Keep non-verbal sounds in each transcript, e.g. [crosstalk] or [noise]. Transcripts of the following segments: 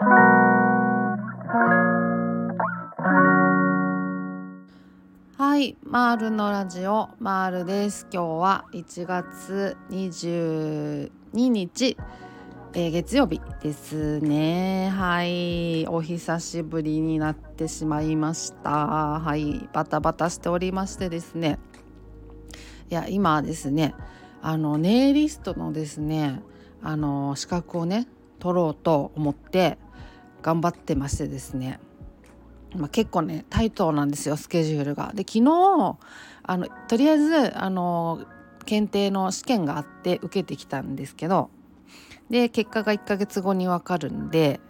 はい、マールのラジオマールです。今日は1月22日、えー月曜日ですね。はい、お久しぶりになってしまいました。はい、バタバタしておりましてですね。いや今ですね、あのネイリストのですね、あの資格をね取ろうと思って頑張ってましてですね。まあ、結構ねタイトなんですよスケジュールが。で昨日あのとりあえずあの検定の試験があって受けてきたんですけどで結果が1ヶ月後に分かるんで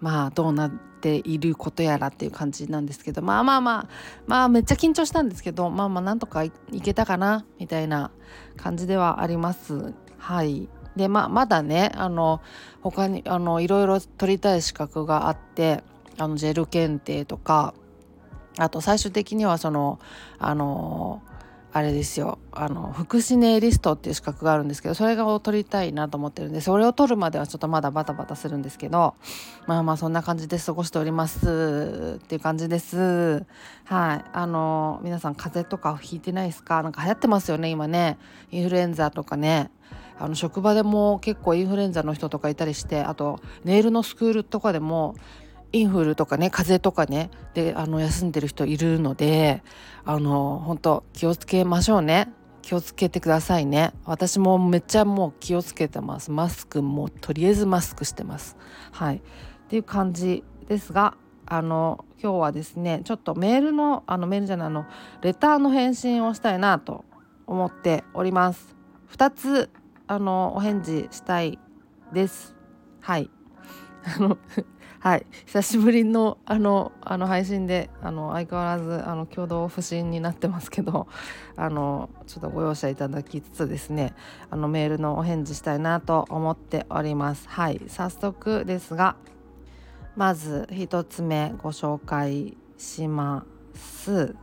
まあどうなっていることやらっていう感じなんですけどまあまあまあまあめっちゃ緊張したんですけどまあまあなんとかいけたかなみたいな感じではあります。はいでまあまだねあの他にあのいろいろ取りたい資格があってあのジェル検定とかあと最終的にはそのあのあれですよあの福祉ネイリストっていう資格があるんですけどそれを取りたいなと思ってるんでそれを取るまではちょっとまだバタバタするんですけどまあまあそんな感じで過ごしておりますっていう感じです。はい。あの皆さん風邪とかひいてないですか？なんか流行ってますよね今ね。インフルエンザとかね。あの職場でも結構インフルエンザの人とかいたりしてあとネイルのスクールとかでもインフルとかね風邪とかねであの休んでる人いるのであの本当気をつけましょうね。気をつけてくださいね。私もめっちゃもう気をつけてます。マスクもとりあえずマスクしてます。はい。っていう感じですがあの今日はですねちょっとメールのあのメールじゃないあのレターの返信をしたいなと思っております。2つあのお返事したいです。はい。[laughs] あの [laughs] はい。久しぶりのあのあの配信であの相変わらずあの共同不審になってますけど [laughs] あのちょっとご容赦いただきつつですねあのメールのお返事したいなと思っております。はい。早速ですがまず一つ目ご紹介します。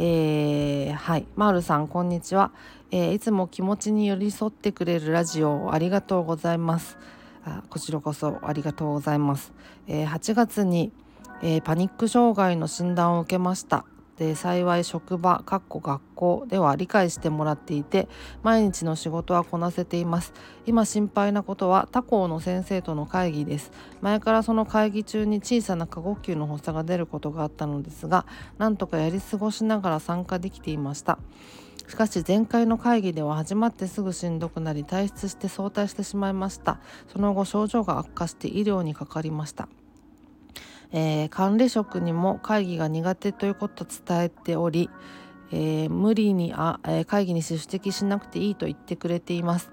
えー、はい。マールさんこんにちは、えーいつも気持ちに寄り添ってくれるラジオありがとうございます。あこちらこそありがとうございます、えー8月に、えーパニック障害の診断を受けました。で幸い職場かっこ学校では理解してもらっていて毎日の仕事はこなせています。今心配なことは他校の先生との会議です。前からその会議中に小さな過呼吸の発作が出ることがあったのですがなんとかやり過ごしながら参加できていました。しかし前回の会議では始まってすぐしんどくなり退出して早退してしまいました。その後症状が悪化して医療にかかりました。えー管理職にも会議が苦手ということを伝えており、えー無理にあ、えー会議に出席しなくていいと言ってくれています、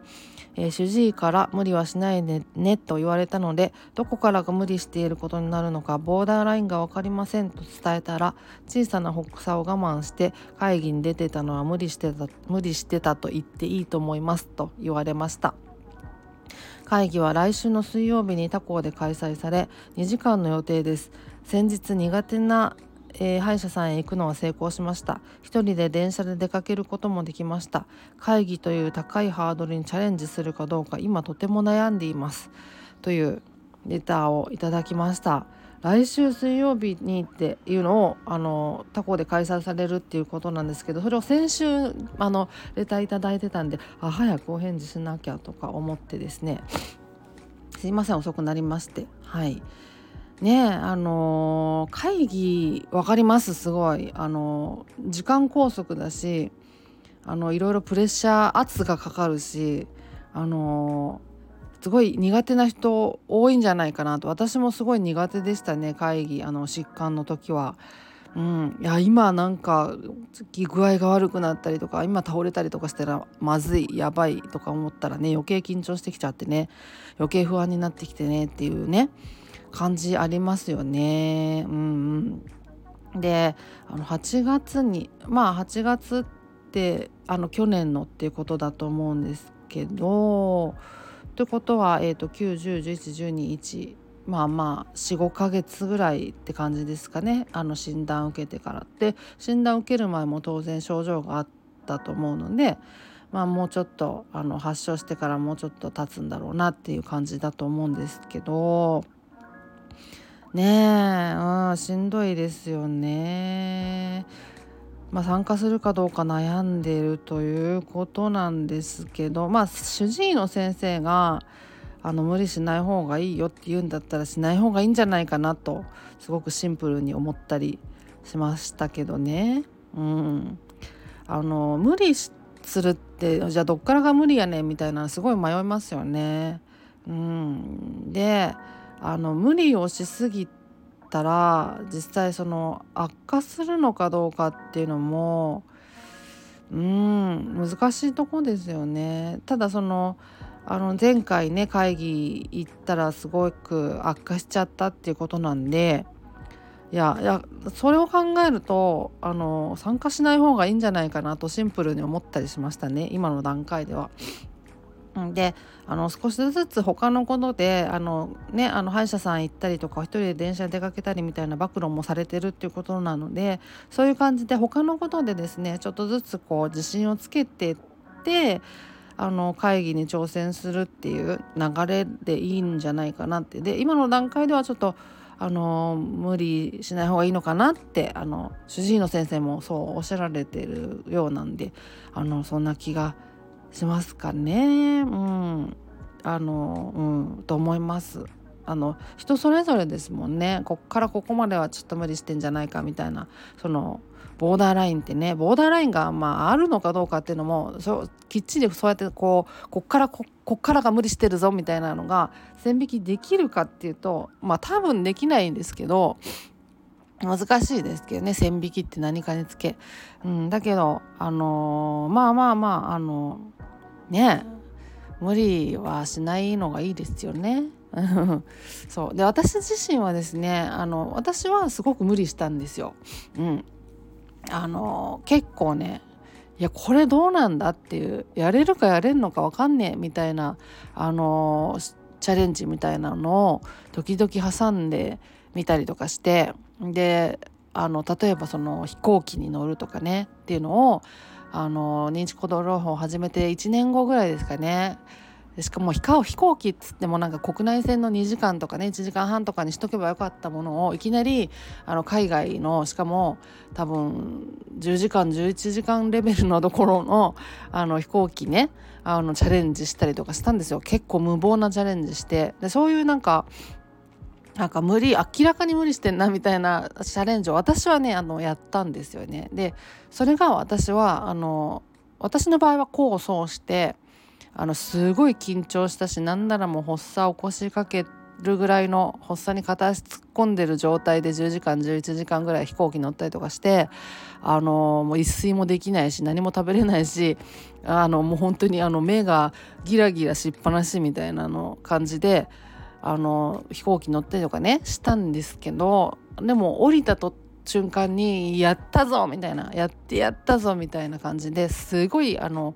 えー主治医から無理はしないでねと言われたのでどこからが無理していることになるのかボーダーラインが分かりませんと伝えたら小さな発作を我慢して会議に出てたのは無理してた無理してたと言っていいと思いますと言われました。会議は来週の水曜日に他校で開催され2時間の予定です。先日苦手な、えー歯医者さんへ行くのは成功しました。一人で電車で出かけることもできました。会議という高いハードルにチャレンジするかどうか今とても悩んでいます。というレターをいただきました。来週水曜日にっていうのをあの他校で開催されるっていうことなんですけどそれを先週あのレターいただいてたんであ早くお返事しなきゃとか思ってですね。すいません遅くなりまして。はい。ねえあのー会議わかりますすごい。あのー時間拘束だしあのいろいろプレッシャー圧がかかるしあのすごい苦手な人多いんじゃないかなと私もすごい苦手でしたね会議あの疾患の時は。うん、いや今なんか具合が悪くなったりとか今倒れたりとかしたらまずいやばいとか思ったらね余計緊張してきちゃってね余計不安になってきてねっていうね感じありますよね。うんうん、であの8月にまあ8月ってあの去年のっていうことだと思うんですけどってことは、えー、と9101112 1まあまあ45ヶ月ぐらいって感じですかねあの診断受けてから。で診断受ける前も当然症状があったと思うのでまあもうちょっとあの発症してからもうちょっと経つんだろうなっていう感じだと思うんですけどねえ、うん、しんどいですよね。まあ、参加するかどうか悩んでいるということなんですけどまあ主治医の先生があの無理しない方がいいよって言うんだったらしない方がいいんじゃないかなとすごくシンプルに思ったりしましたけどね。うん、あの無理するってじゃあどっからが無理やねんみたいなすごい迷いますよね。うん、であの無理をしすぎたら実際その悪化するのかどうかっていうのもうん難しいとこですよね。ただそのあの前回ね会議行ったらすごく悪化しちゃったっていうことなんでいやいやそれを考えるとあの参加しない方がいいんじゃないかなとシンプルに思ったりしましたね今の段階では。であの少しずつ他のことであの、ね、あの歯医者さん行ったりとか一人で電車に出かけたりみたいな暴露もされてるっていうことなのでそういう感じで他のことでですねちょっとずつこう自信をつけてってあの会議に挑戦するっていう流れでいいんじゃないかなって。で今の段階ではちょっとあの無理しない方がいいのかなってあの主治医の先生もそうおっしゃられてるようなんであのそんな気がしますかね。うん、あのうん。と思います。あの人それぞれですもんね。こっからここまではちょっと無理してんじゃないかみたいな。そのボーダーラインってね。ボーダーラインがまああるのかどうかっていうのもそうきっちりそうやってこうこっからここっからが無理してるぞみたいなのが線引きできるかっていうとまあ多分できないんですけど難しいですけどね。線引きって何かにつけ、うん、だけどあのー、まあまあまああのね無理はしないのがいいですよね。[laughs] そうで私自身はですねあの私はすごく無理したんですよ。うん、あの結構ねいやこれどうなんだっていうやれるかやれんのか分かんねえみたいなあのチャレンジみたいなのを時々挟んでみたりとかしてであの例えばその飛行機に乗るとかねっていうのをあの認知行動療法を始めて1年後ぐらいですかね。しかも飛行機っつってもなんか国内線の2時間とかね1時間半とかにしとけばよかったものをいきなりあの海外のしかも多分10時間11時間レベルのところのあの飛行機ねあのチャレンジしたりとかしたんですよ。結構無謀なチャレンジして。でそういうなんかなんか無理明らかに無理してんなみたいなチャレンジを私はねあのやったんですよね。でそれが私はあの私の場合は功を奏してあのすごい緊張したしなんならもう発作を起こしかけるぐらいの発作に片足突っ込んでる状態で10時間11時間ぐらい飛行機乗ったりとかしてあのもう一睡もできないし何も食べれないしあのもう本当にあの目がギラギラしっぱなしみたいなの感じであの飛行機乗ったりとかねしたんですけどでも降りたと瞬間に「やったぞ!」みたいな「やってやったぞ!」みたいな感じですごいあの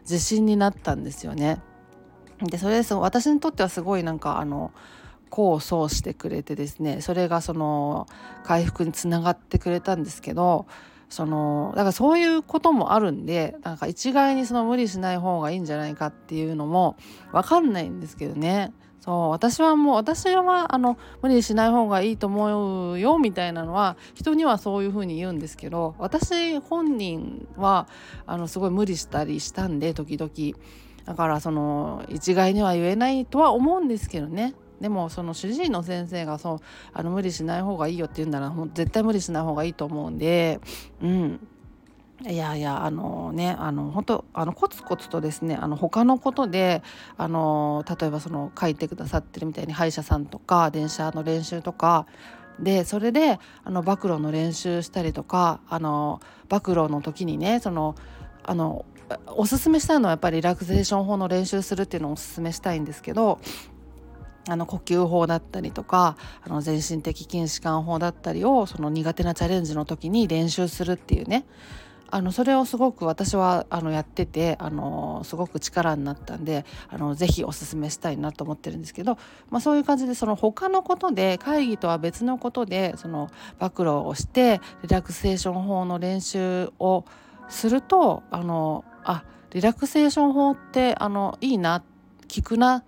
自信になったんですよね。でそれです私にとってはすごいなんかあの功を奏してくれてですねそれがその回復につながってくれたんですけどそのだからそういうこともあるんでなんか一概にその無理しない方がいいんじゃないかっていうのも分かんないんですけどねそう私はもう私はあの無理しない方がいいと思うよみたいなのは人にはそういうふうに言うんですけど私本人はあのすごい無理したりしたんで時々。だからその一概には言えないとは思うんですけどね。でもその主治医の先生がそうあの無理しない方がいいよって言うならもう絶対無理しない方がいいと思うんで。うん。いやいやあのねあの本当あのコツコツとですねあの他のことであの例えばその書いてくださってるみたいに歯医者さんとか電車の練習とかでそれであの暴露の練習したりとかあの暴露の時にねそのあのおすすめしたいのはやっぱりリラクゼーション法の練習するっていうのをおすすめしたいんですけどあの呼吸法だったりとかあの全身的筋弛緩法だったりをその苦手なチャレンジの時に練習するっていうねあのそれをすごく私はあのやっててあのすごく力になったんであのぜひおすすめしたいなと思ってるんですけど、まあ、そういう感じでその他のことで会議とは別のことでその暴露をしてリラクセーション法の練習をするとあのあリラクゼーション法ってあのいいな効くな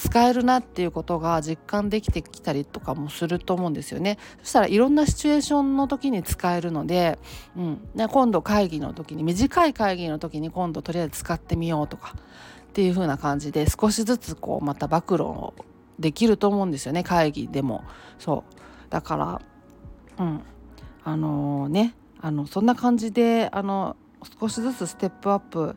使えるなっていうことが実感できてきたりとかもすると思うんですよね。そしたらいろんなシチュエーションの時に使えるので、うんね、今度会議の時に短い会議の時に今度とりあえず使ってみようとかっていう風な感じで少しずつこうまた暴露をできると思うんですよね会議でも。そうだからうんあのー、ねあのそんな感じであの少しずつステップアップ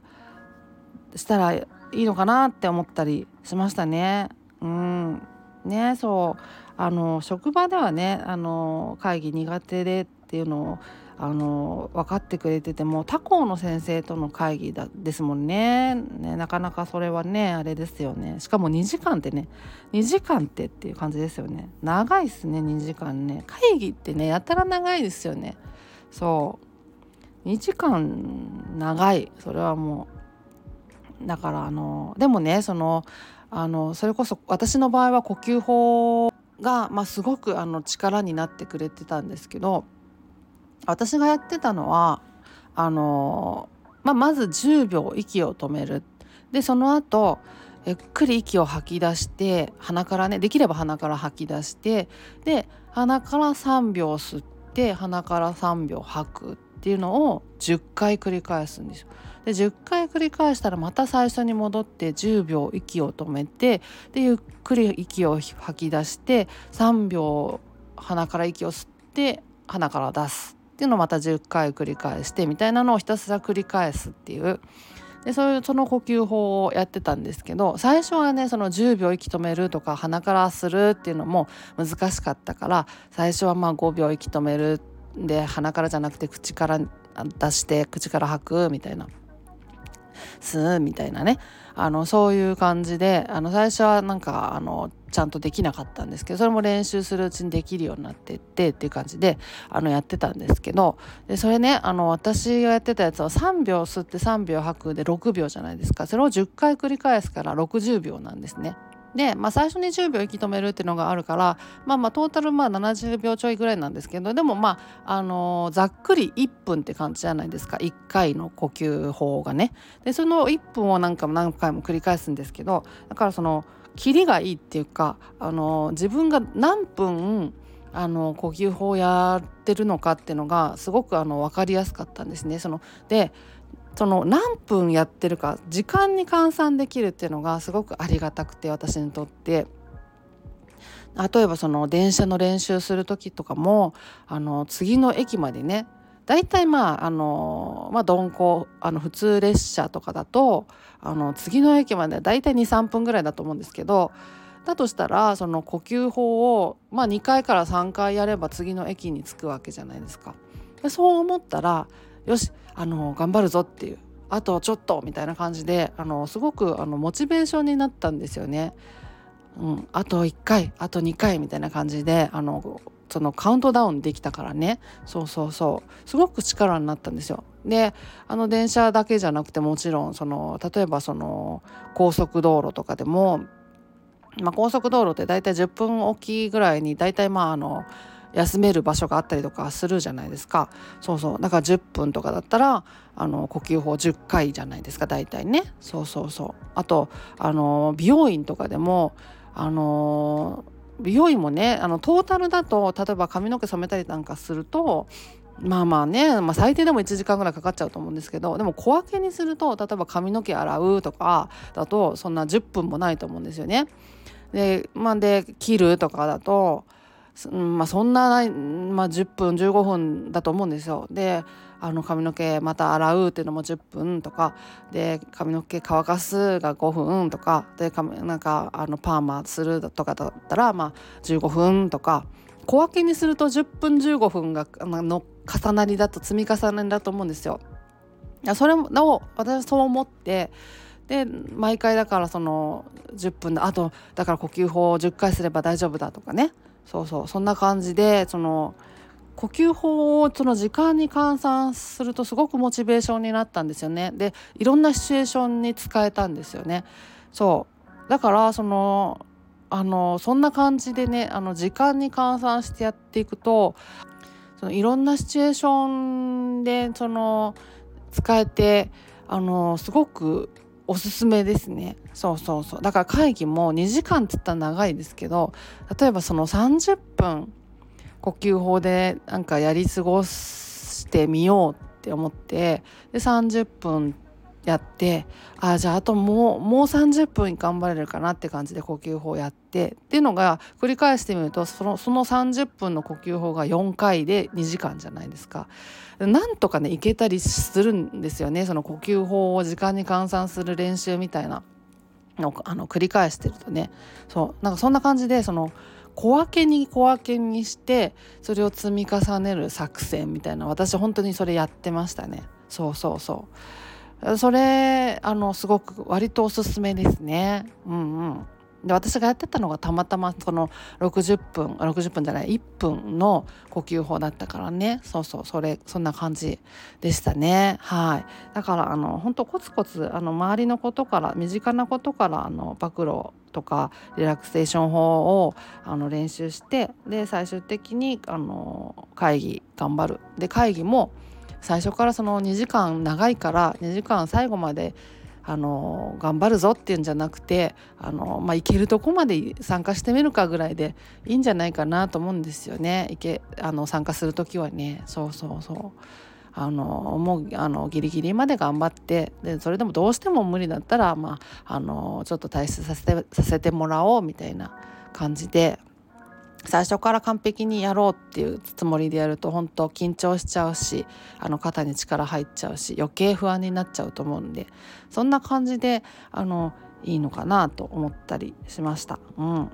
したらいいのかなって思ったりしましたね。うん。ねそう。あの職場ではねあの会議苦手でっていうのをあの分かってくれてても他校の先生との会議だですもんね。ねなかなかそれはねあれですよね。しかも2時間ってね2時間ってっていう感じですよね。長いっすね2時間ね。会議ってねやたら長いですよね。そう。2時間長い。それはもうだからあのでもねそのあのそれこそ私の場合は呼吸法が、まあ、すごくあの力になってくれてたんですけど私がやってたのはあの、まあ、まず10秒息を止めるでその後ゆっくり息を吐き出して鼻からねできれば鼻から吐き出してで鼻から3秒吸って鼻から3秒吐くっていうのを10回繰り返すんですよ。で10回繰り返したらまた最初に戻って10秒息を止めてでゆっくり息を吐き出して3秒鼻から息を吸って鼻から出すっていうのをまた10回繰り返してみたいなのをひたすら繰り返すっていう。でそういうその呼吸法をやってたんですけど最初はねその10秒息止めるとか鼻からするっていうのも難しかったから最初はまあ5秒息止めるで鼻からじゃなくて口から出して口から吐くみたいな。すみたいなねあのそういう感じであの最初はなんかあのちゃんとできなかったんですけどそれも練習するうちにできるようになってってっていう感じであのやってたんですけどでそれねあの私がやってたやつは3秒吸って3秒吐くで6秒じゃないですかそれを10回繰り返すから60秒なんですね。で、まあ、最初に10秒息止めるっていうのがあるからまあまあトータルまあ70秒ちょいぐらいなんですけどでもまあ、あのー、ざっくり1分って感じじゃないですか1回の呼吸法がね。でその1分を何回も何回も繰り返すんですけどだからそのキリがいいっていうか、あのー、自分が何分あの呼吸法をやってるのかっていうのがすごくあの分かりやすかったんですね。そのでその何分やってるか時間に換算できるっていうのがすごくありがたくて私にとって。例えばその電車の練習する時とかもあの次の駅までね大体まああのまあ鈍行あの普通列車とかだとあの次の駅まで大体23分ぐらいだと思うんですけどだとしたらその呼吸法を、まあ、2回から3回やれば次の駅に着くわけじゃないですか。でそう思ったらよしあの頑張るぞっていうあとちょっとみたいな感じであのすごくあのモチベーションになったんですよね。うん、あと1回あと2回みたいな感じであのそのカウントダウンできたからねそうそうそうすごく力になったんですよ。であの電車だけじゃなくてもちろんその例えばその高速道路とかでも、まあ、高速道路って大体10分おきぐらいに大体まああの休める場所があったりとかするじゃないですか。そうそう。だから10分とかだったらあの呼吸法10回じゃないですか。大体ね。そうそうそう。あとあの美容院とかでもあの美容院もねあのトータルだと例えば髪の毛染めたりなんかするとまあまあね、まあ、最低でも1時間ぐらいかかっちゃうと思うんですけどでも小分けにすると例えば髪の毛洗うとかだとそんな10分もないと思うんですよね。で,、まあ、で切るとかだとまあ、そんな、まあ、10分15分だと思うんですよ。であの髪の毛また洗うっていうのも10分とかで髪の毛乾かすが5分とかでなんかあのパーマするとかだったら、まあ、15分とか小分けにすると10分15分がの重なりだと積み重ねだと思うんですよ。いやそれを私はそう思ってで毎回だからその10分あとだから呼吸法を10回すれば大丈夫だとかねそうそうそんな感じでその呼吸法をその時間に換算するとすごくモチベーションになったんですよね。でいろんなシチュエーションに使えたんですよね。そうだからそのあのそんな感じでねあの時間に換算してやっていくとそのいろんなシチュエーションでその使えてあのすごくおすすめですね。そうそうそう。だから会議も2時間って言ったら長いですけど例えばその30分呼吸法でなんかやり過ごしてみようって思ってで30分やってあじゃああともうもう30分頑張れるかなって感じで呼吸法やってっていうのが繰り返してみるとそのその30分の呼吸法が4回で2時間じゃないですか。なんとかねいけたりするんですよね。その呼吸法を時間に換算する練習みたいなのあの繰り返してるとね。そう。なんかそんな感じでその小分けに小分けにしてそれを積み重ねる作戦みたいな私本当にそれやってましたね。そうそうそう。それあのすごく割とおすすめですね。うんうん。で私がやってたのがたまたまその60分60分じゃない1分の呼吸法だったからね。そうそうそれそんな感じでしたね。はい。だからあの本当コツコツあの周りのことから身近なことからあの暴露とかリラクセーション法をあの練習してで最終的にあの会議頑張る。で会議も最初からその2時間長いから2時間最後まであの頑張るぞっていうんじゃなくてあの、まあ、行けるとこまで参加してみるかぐらいでいいんじゃないかなと思うんですよねいけあの参加する時はねそうそうそう。あのもうあのギリギリまで頑張ってでそれでもどうしても無理だったら、まあ、あのちょっと退出させさせてもらおうみたいな感じで最初から完璧にやろうっていうつもりでやると本当緊張しちゃうしあの肩に力入っちゃうし余計不安になっちゃうと思うんでそんな感じであのいいのかなと思ったりしました。うん、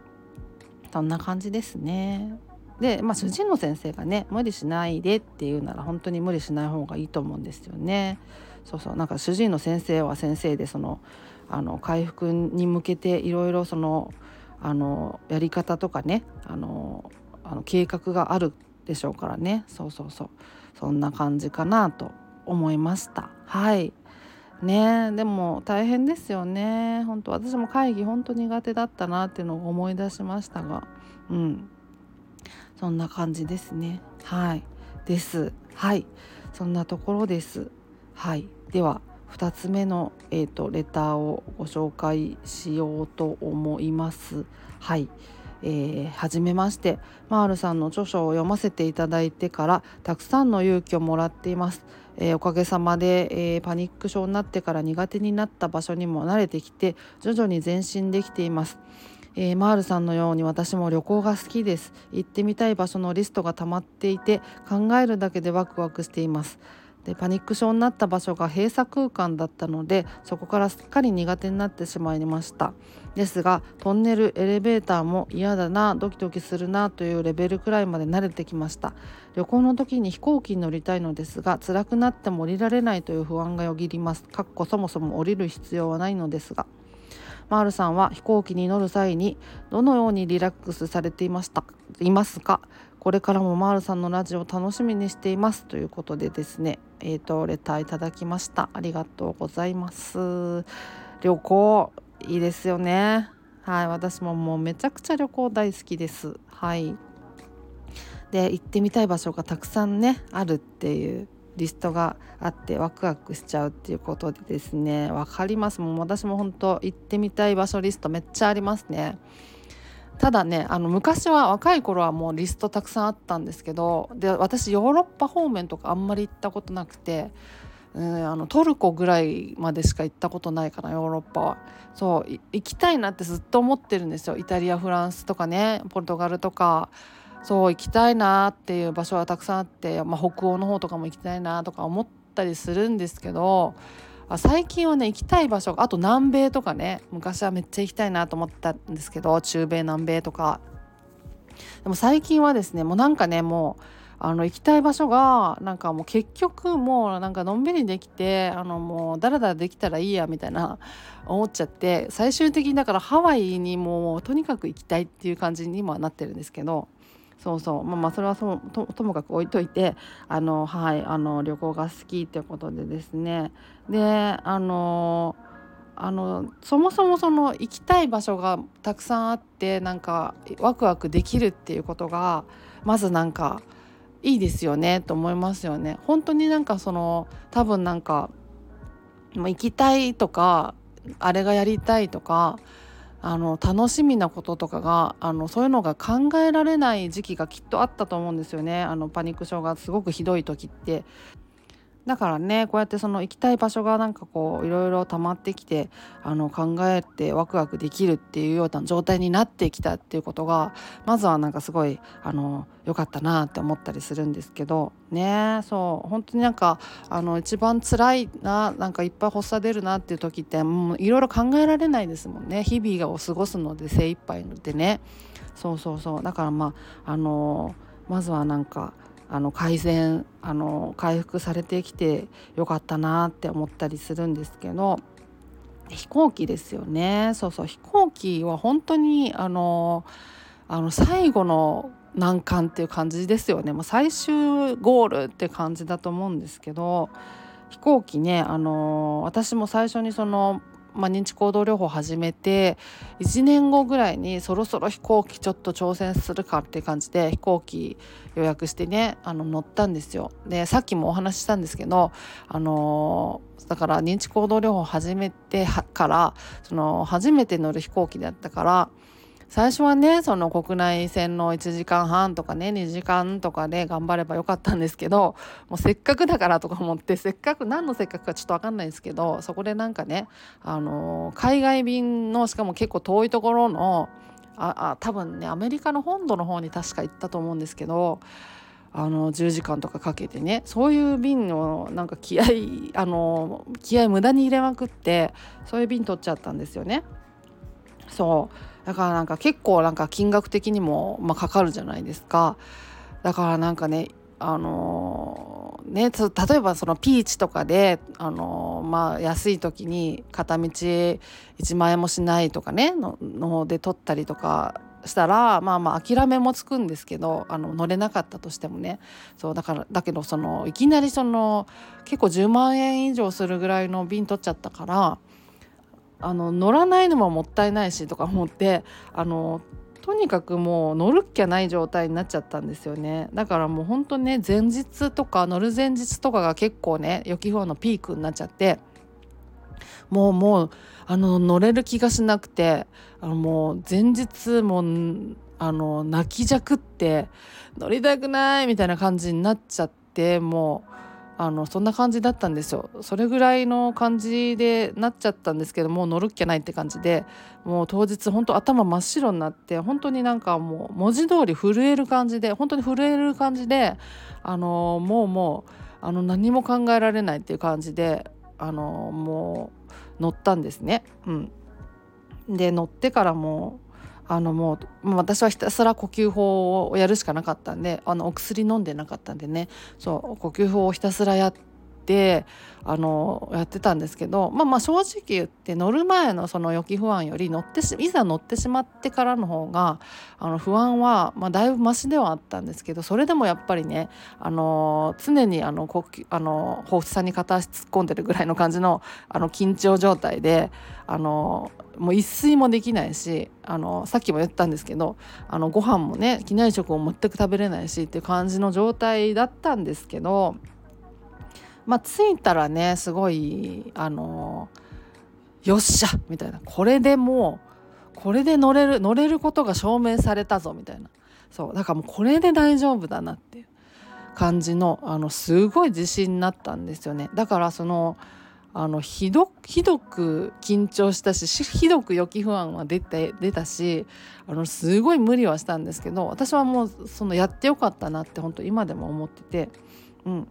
そんな感じですね。で、まあ、主治医の先生がね無理しないでっていうなら本当に無理しない方がいいと思うんですよね。そうそうなんか主治医の先生は先生でそのあの回復に向けていろいろそのあのやり方とかねあのあの計画があるでしょうからね。そうそうそう。そんな感じかなと思いました。はい。ねでも大変ですよね。本当私も会議本当苦手だったなっていうのを思い出しましたが。うん。そんな感じですね。はい。です。はい。そんなところです。はい。では2つ目の、えーと、レターをご紹介しようと思います。はい、えー、初めましてマールさんの著書を読ませていただいてからたくさんの勇気をもらっています。えー、おかげさまで、えー、パニック症になってから苦手になった場所にも慣れてきて徐々に前進できています。えー、マールさんのように私も旅行が好きです行ってみたい場所のリストが溜まっていて考えるだけでワクワクしていますでパニック症になった場所が閉鎖空間だったのでそこからすっかり苦手になってしまいました。ですがトンネルエレベーターも嫌だなドキドキするなというレベルくらいまで慣れてきました。旅行の時に飛行機に乗りたいのですが辛くなっても降りられないという不安がよぎります。かっこそもそも降りる必要はないのですが。マールさんは飛行機に乗る際にどのようにリラックスされていましたいますか？これからもマールさんのラジオを楽しみにしていますということでですね。えーと、レターいただきました。ありがとうございます。旅行いいですよね。はい私ももうめちゃくちゃ旅行大好きです。はい。で行ってみたい場所がたくさんねあるっていうリストがあってワクワクしちゃうっていうことでですね分かります。もう私も本当行ってみたい場所リストめっちゃありますね。ただねあの昔は若い頃はもうリストたくさんあったんですけどで私ヨーロッパ方面とかあんまり行ったことなくて、うん、あのトルコぐらいまでしか行ったことないかなヨーロッパは。そう行きたいなってずっと思ってるんですよ。イタリアフランスとかねポルトガルとか。そう行きたいなっていう場所はたくさんあって、まあ、北欧の方とかも行きたいなとか思ったりするんですけどあ最近はね行きたい場所があと南米とかね昔はめっちゃ行きたいなと思ったんですけど中米南米とか。でも最近はですねもうなんかねもうあの行きたい場所がなんかもう結局もうなんかのんびりできてあのもうだらだらできたらいいやみたいな思っちゃって最終的にだからハワイにもうとにかく行きたいっていう感じにもなってるんですけどそうそうまあまあそれはそとともかく置いといてあのはいあの旅行が好きってことでですねであのあのそもそもその行きたい場所がたくさんあってなんかワクワクできるっていうことがまずなんかいいですよねと思いますよね。本当になんかその多分なんか行きたいとかあれがやりたいとかあの楽しみなこととかがあのそういうのが考えられない時期がきっとあったと思うんですよねあのパニック症がすごくひどい時ってだからねこうやってその行きたい場所がなんかこういろいろ溜まってきてあの考えてワクワクできるっていうような状態になってきたっていうことがまずはなんかすごいあの良かったなって思ったりするんですけどねそう本当になんかあの一番辛いななんかいっぱい発作出るなっていう時ってもういろいろ考えられないですもんね。日々を過ごすので精一杯でね。そうそうそう。だからまああのまずはなんかあの改善あの回復されてきてよかったなって思ったりするんですけど飛行機ですよね。そうそう飛行機は本当にあのあの最後の難関っていう感じですよね。もう最終ゴールって感じだと思うんですけど飛行機ねあの私も最初にそのまあ、認知行動療法始めて1年後ぐらいにそろそろ飛行機ちょっと挑戦するかって感じで飛行機予約してねあの乗ったんですよ。でさっきもお話ししたんですけどあのだから認知行動療法を始めてからその初めて乗る飛行機だったから最初はねその国内線の1時間半とかね2時間とかで頑張ればよかったんですけどもうせっかくだからとか思ってせっかく何のせっかくかちょっと分かんないですけどそこでなんかねあの海外便のしかも結構遠いところのああ多分ねアメリカの本土の方に確か行ったと思うんですけどあの10時間とかかけてねそういう便のなんか気合あの気合無駄に入れまくってそういう便取っちゃったんですよね。そうだからなんか結構なんか金額的にも、まあ、かかるじゃないですか。だからなんかねあのー、ね例えばそのピーチとかで、あのー、まあ、安い時に片道1万円もしないとかねのので取ったりとかしたらまあまあ諦めもつくんですけどあの乗れなかったとしてもね。そうだからだけどそのいきなりその結構10万円以上するぐらいの便取っちゃったからあの乗らないのももったいないしとか思ってあのとにかくもう乗るっきゃない状態になっちゃったんですよね。だからもうほんとね前日とか乗る前日とかが結構ね予期不安のピークになっちゃってもうもうあの乗れる気がしなくてあのもう前日もあの泣きじゃくって乗りたくないみたいな感じになっちゃってもうあのそんな感じだったんですよそれぐらいの感じでなっちゃったんですけどもう乗るっきゃないって感じでもう当日本当頭真っ白になって本当になんかもう文字通り震える感じで本当に震える感じであのもうもうあの何も考えられないっていう感じであのもう乗ったんですね。うん、で乗ってからもあのもう私はひたすら呼吸法をやるしかなかったんであのお薬飲んでなかったんでね。そう呼吸法をひたすらやってあのやってたんですけどまあまあ正直言って乗る前のその予期不安より乗っていざ乗ってしまってからの方があの不安は、まあ、だいぶマシではあったんですけどそれでもやっぱりねあの常にあの呼吸あの放出さんに片足突っ込んでるぐらいの感じのあの緊張状態であのもう一睡もできないしあのさっきも言ったんですけどあのご飯もね機内食を全く食べれないしっていう感じの状態だったんですけどまあ着いたらねすごいあのよっしゃみたいな。これでもうこれで乗れる乗れることが証明されたぞみたいな。そうだからもうこれで大丈夫だなっていう感じのあのすごい自信になったんですよね。だからそのあのひどひどく緊張したしひどく予期不安は出て出たしあのすごい無理はしたんですけど私はもうそのやってよかったなって本当今でも思ってて、うん、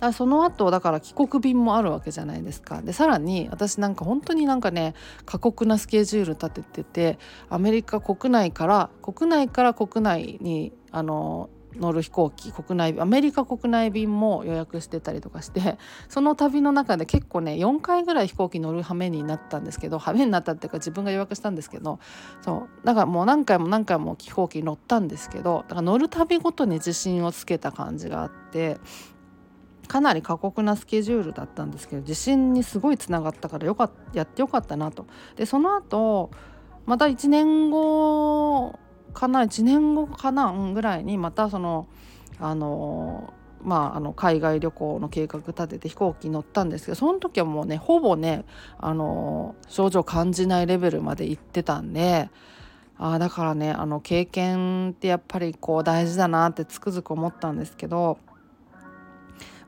だその後だから帰国便もあるわけじゃないですか。でさらに私なんか本当になんかね過酷なスケジュール立てててアメリカ国内から国内から国内にあの乗る飛行機国内アメリカ国内便も予約してたりとかしてその旅の中で結構ね4回ぐらい飛行機乗る羽目になったんですけど羽目になったっていうか自分が予約したんですけどそうだからもう何回も何回も飛行機乗ったんですけどだから乗る旅ごとに自信をつけた感じがあってかなり過酷なスケジュールだったんですけど自信にすごいつながったからよかやってよかったなと。でその後また1年後かな1年後かな、ん、ぐらいにまたそのあのまあ、あの海外旅行の計画立てて飛行機乗ったんですけどその時はもうねほぼねあの症状感じないレベルまで行ってたんであだからねあの経験ってやっぱりこう大事だなってつくづく思ったんですけど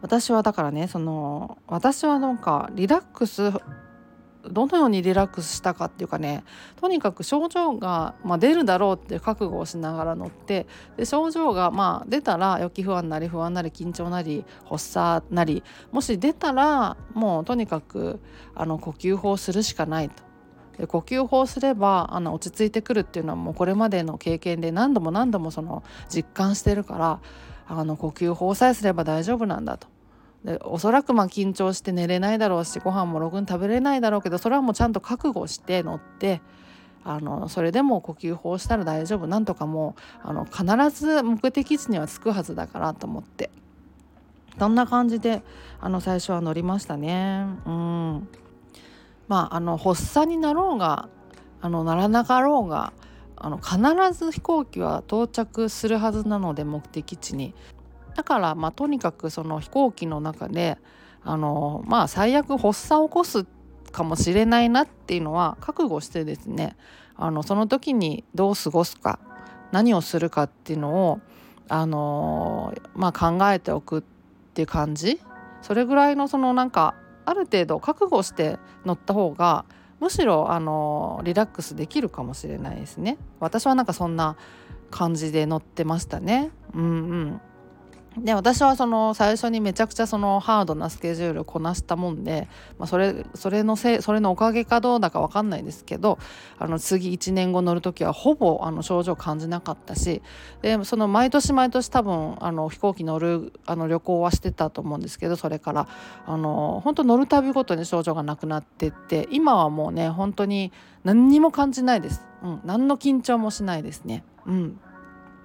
私はだからねその私はなんかリラックスどのようにリラックスしたかっていうかねとにかく症状が、まあ、出るだろうって覚悟をしながら乗ってで症状がまあ出たら予期不安なり不安なり緊張なり発作なりもし出たらもうとにかくあの呼吸法するしかないと。で呼吸法すればあの落ち着いてくるっていうのはもうこれまでの経験で何度も何度もその実感してるからあの呼吸法さえすれば大丈夫なんだと。でおそらくまあ緊張して寝れないだろうしご飯もろくに食べれないだろうけどそれはもうちゃんと覚悟して乗ってあのそれでも呼吸法したら大丈夫なんとかもうあの必ず目的地には着くはずだからと思ってそんな感じであの最初は乗りましたね。うんまああの発作になろうがあのならなかろうがあの必ず飛行機は到着するはずなので目的地に。だからまあとにかくその飛行機の中であのまあ最悪発作を起こすかもしれないなっていうのは覚悟してですねあのその時にどう過ごすか何をするかっていうのをあのまあ考えておくっていう感じ。それぐらいのそのなんかある程度覚悟して乗った方がむしろあのリラックスできるかもしれないですね。私はなんかそんな感じで乗ってましたね。うんうん。で私はその最初にめちゃくちゃそのハードなスケジュールをこなしたもんで、まあ、それそれのせいそれのおかげかどうだか分かんないですけどあの次1年後乗る時はほぼあの症状感じなかったしでその毎年毎年多分あの飛行機乗るあの旅行はしてたと思うんですけどそれからあの本当乗るたびごとに症状がなくなってって今はもうね本当に何にも感じないです、うん、何の緊張もしないですね。うん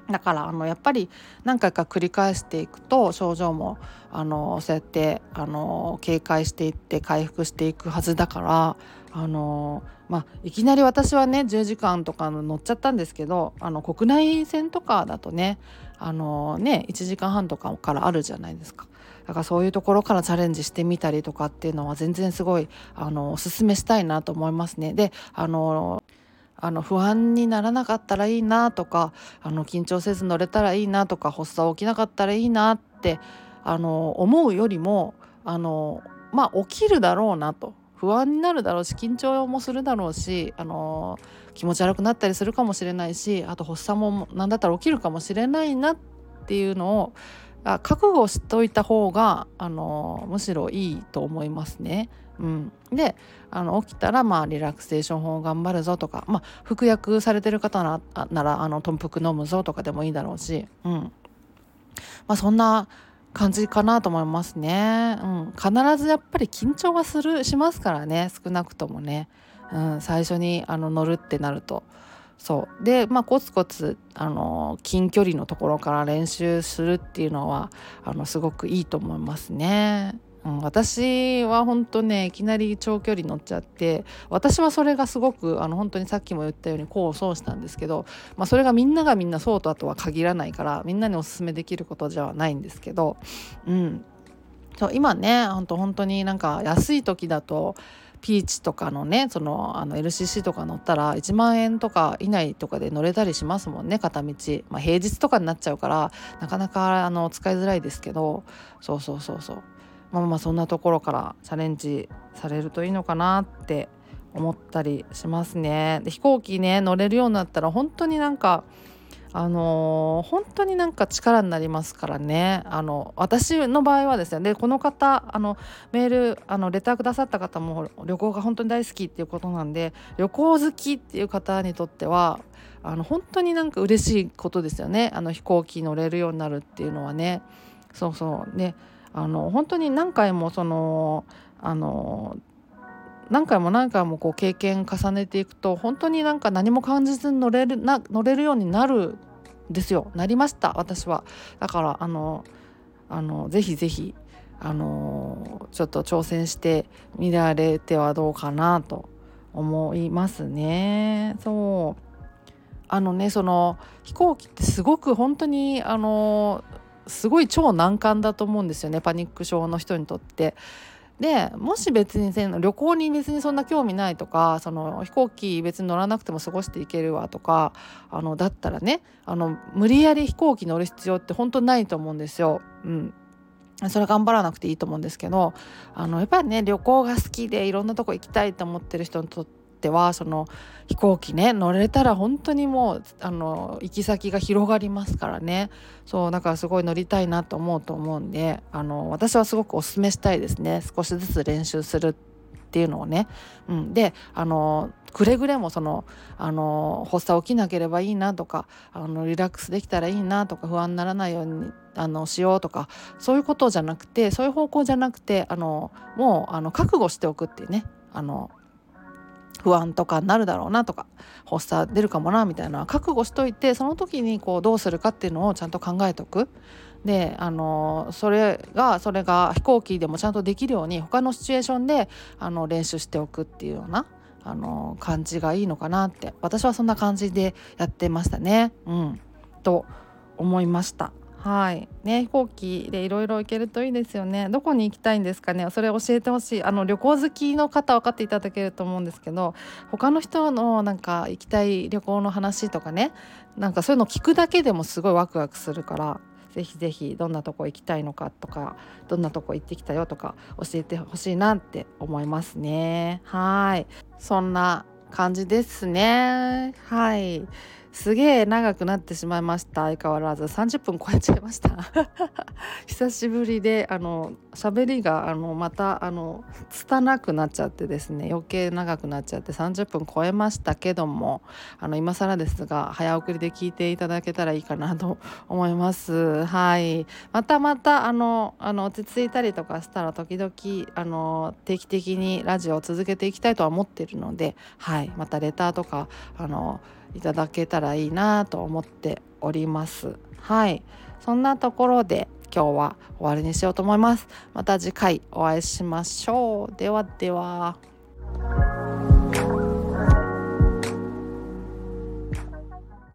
だからあのやっぱり何回か繰り返していくと症状もあのそうやってあの警戒していって回復していくはずだからあの、まあ、いきなり私はね10時間とか乗っちゃったんですけどあの国内線とかだとねあのね1時間半とかからあるじゃないですか。だからそういうところからチャレンジしてみたりとかっていうのは全然すごいあのおすすめしたいなと思いますね。であのあの不安にならなかったらいいなとかあの緊張せず乗れたらいいなとか発作起きなかったらいいなってあの思うよりもあのまあ起きるだろうなと不安になるだろうし緊張もするだろうしあの気持ち悪くなったりするかもしれないしあと発作も何だったら起きるかもしれないなっていうのを覚悟しといた方があのむしろいいと思いますね。うん、であの起きたらまあリラクセーション法を頑張るぞとか、まあ、服薬されてる方なならあの豚腹飲むぞとかでもいいだろうし、うん。まあ、そんな感じかなと思いますね、うん、必ずやっぱり緊張はするしますからね少なくともね、うん、最初にあの乗るってなると。そう。でまあコツコツあの近距離のところから練習するっていうのはあのすごくいいと思いますね。うん、私は本当ねいきなり長距離乗っちゃって私はそれがすごくあの本当にさっきも言ったように功を奏したんですけど、まあ、それがみんながみんなそうとあとは限らないからみんなにおすすめできることじゃないんですけど、うん、そう今ね本当本当になんか安い時だとピーチとかのねそのあの LCC とか乗ったら1万円とか以内とかで乗れたりしますもんね片道、まあ、平日とかになっちゃうからなかなかあの使いづらいですけどそうそうそうそう。まあまあそんなところからチャレンジされるといいのかなって思ったりしますね。で飛行機ね乗れるようになったら本当になんかあのー、本当になんか力になりますからね。あの私の場合はですねでこの方あのメールあのレターくださった方も旅行が本当に大好きっていうことなんで旅行好きっていう方にとってはあの本当になんか嬉しいことですよね。あの飛行機乗れるようになるっていうのはね。そうそう。ねあの本当に何回もそのあの何回も何回もこう経験重ねていくと本当になんか何も感じずに乗れるな乗れるようになるんですよ。なりました私は。だからあのあのぜひぜひあのちょっと挑戦してみられてはどうかなと思いますね。そう。あのねその飛行機ってすごく本当にあのすごい超難関だと思うんですよねパニック症の人にとって。でもし別に旅行に別にそんな興味ないとかその飛行機別に乗らなくても過ごしていけるわとかあのだったらねあの無理やり飛行機乗る必要って本当ないと思うんですよ。うんそれ頑張らなくていいと思うんですけどあのやっぱりね旅行が好きでいろんなとこ行きたいと思ってる人にとってってはその飛行機ね乗れたら本当にもうあの行き先が広がりますからね。そうだからすごい乗りたいなと思うと思うんであの私はすごくおすすめしたいですね。少しずつ練習するっていうのをね、うん、であのくれぐれもそのあの発作起きなければいいなとかあのリラックスできたらいいなとか不安にならないようにあのしようとかそういうことじゃなくてそういう方向じゃなくてあのもうあの覚悟しておくっていうね。あの不安とかになるだろうなとか発作出るかもなみたいな覚悟しといてその時にこうどうするかっていうのをちゃんと考えておく。であのそれがそれが飛行機でもちゃんとできるように他のシチュエーションであの練習しておくっていうようなあの感じがいいのかなって私はそんな感じでやってましたね。うん、と思いました。はい。ね飛行機でいろいろ行けるといいですよね。どこに行きたいんですかね。それ教えてほしい。あの旅行好きの方分かっていただけると思うんですけど他の人のなんか行きたい旅行の話とかね。なんかそういうの聞くだけでもすごいワクワクするからぜひぜひどんなとこ行きたいのかとかどんなとこ行ってきたよとか教えてほしいなって思いますね。はい。そんな感じですね。はい。すげえ長くなってしまいました。相変わらず。30分超えちゃいました。[laughs] 久しぶりであの喋りがあのまたあの拙くなっちゃってですね。余計長くなっちゃって。30分超えましたけどもあの今更ですが早送りで聞いていただけたらいいかなと思います。はい。またまたあのあの落ち着いたりとかしたら時々あの定期的にラジオを続けていきたいとは思ってるのではい。またレターとかあのいただけたらいいなと思っております。はい。そんなところで今日は終わりにしようと思います。また次回お会いしましょう。ではでは。